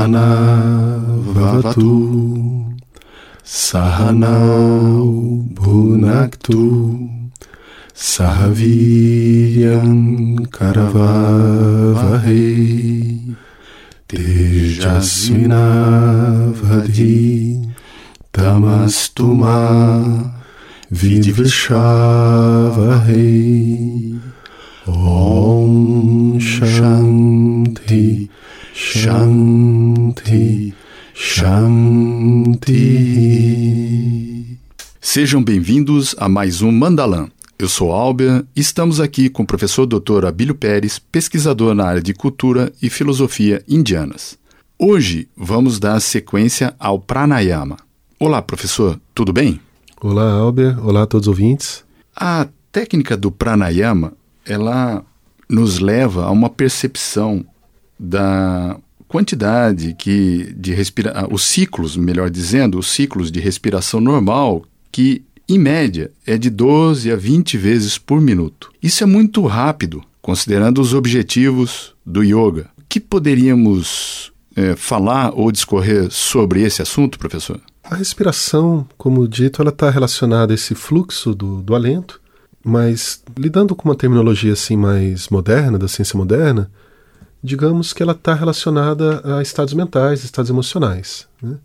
Sahanavavatu Sahanau Bhunaktu Sahaviryam Karavavahe. Tejasvinavadhi Tamastuma Vidvishavahe. Om Shanti Shanti Shanti. Sejam bem-vindos a mais um Mandalan. Eu sou Albert e estamos aqui com o professor Dr. Abílio Pérez, pesquisador na área de cultura e filosofia indianas. Hoje vamos dar sequência ao pranayama. Olá, professor, tudo bem? Olá, Albert. Olá a todos os ouvintes. A técnica do pranayama, ela nos leva a uma percepção da quantidade que de respira os ciclos, melhor dizendo, os ciclos de respiração normal que em média é de 12 a 20 vezes por minuto. Isso é muito rápido, considerando os objetivos do yoga. O que poderíamos é, falar ou discorrer sobre esse assunto, professor? A respiração, como dito, ela está relacionada a esse fluxo do, do alento, mas lidando com uma terminologia assim mais moderna, da ciência moderna, digamos que ela está relacionada a estados mentais, estados emocionais. Né?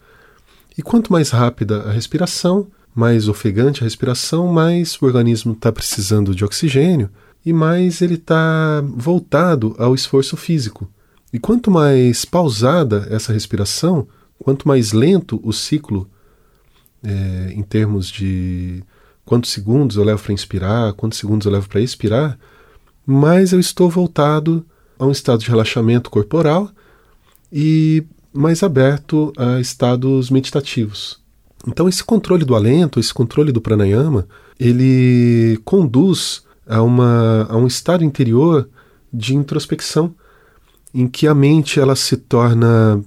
E quanto mais rápida a respiração, mais ofegante a respiração, mais o organismo está precisando de oxigênio e mais ele está voltado ao esforço físico. E quanto mais pausada essa respiração, quanto mais lento o ciclo, é, em termos de quantos segundos eu levo para inspirar, quantos segundos eu levo para expirar, mais eu estou voltado a um estado de relaxamento corporal e mais aberto a estados meditativos. Então esse controle do alento, esse controle do pranayama, ele conduz a, uma, a um estado interior de introspecção, em que a mente ela se torna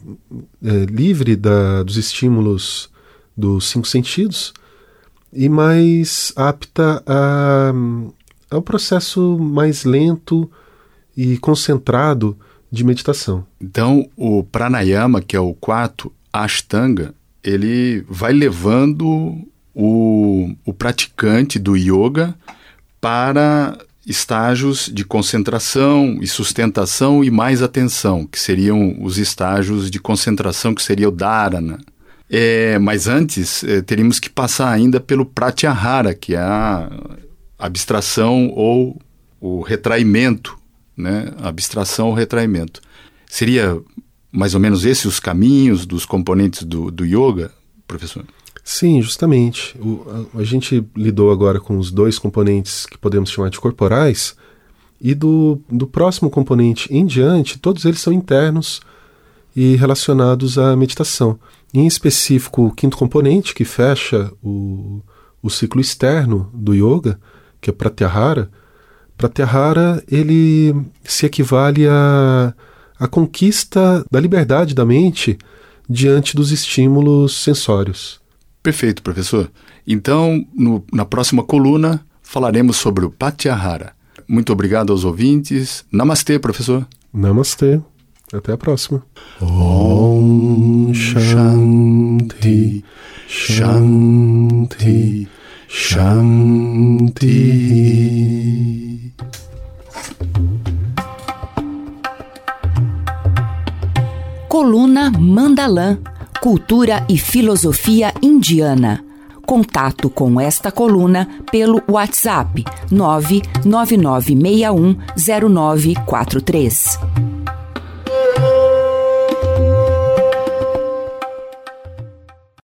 é, livre da, dos estímulos dos cinco sentidos e mais apta a, ao processo mais lento e concentrado de meditação. Então, o pranayama, que é o quarto ashtanga, ele vai levando o, o praticante do yoga para estágios de concentração e sustentação e mais atenção, que seriam os estágios de concentração, que seria o dharana. É, mas antes, é, teríamos que passar ainda pelo pratyahara, que é a abstração ou o retraimento né? abstração ou retraimento. Seria mais ou menos esses os caminhos dos componentes do, do yoga, professor? Sim, justamente. O, a, a, gente lidou agora com os dois componentes que podemos chamar de corporais, e do, do próximo componente em diante, todos eles são internos e relacionados à meditação. Em específico, o quinto componente, que fecha o, o ciclo externo do yoga, que é Pratyahara, Pratyahara ele se equivale à, à conquista da liberdade da mente diante dos estímulos sensórios. Perfeito, professor. Então, no, na próxima coluna, falaremos sobre o Pratyahara. Muito obrigado aos ouvintes. Namastê, professor. Namastê. Até a próxima. Om Shanti Shanti Shanti. Mandalã, Cultura e Filosofia Indiana. Contato com esta coluna pelo WhatsApp 999610943.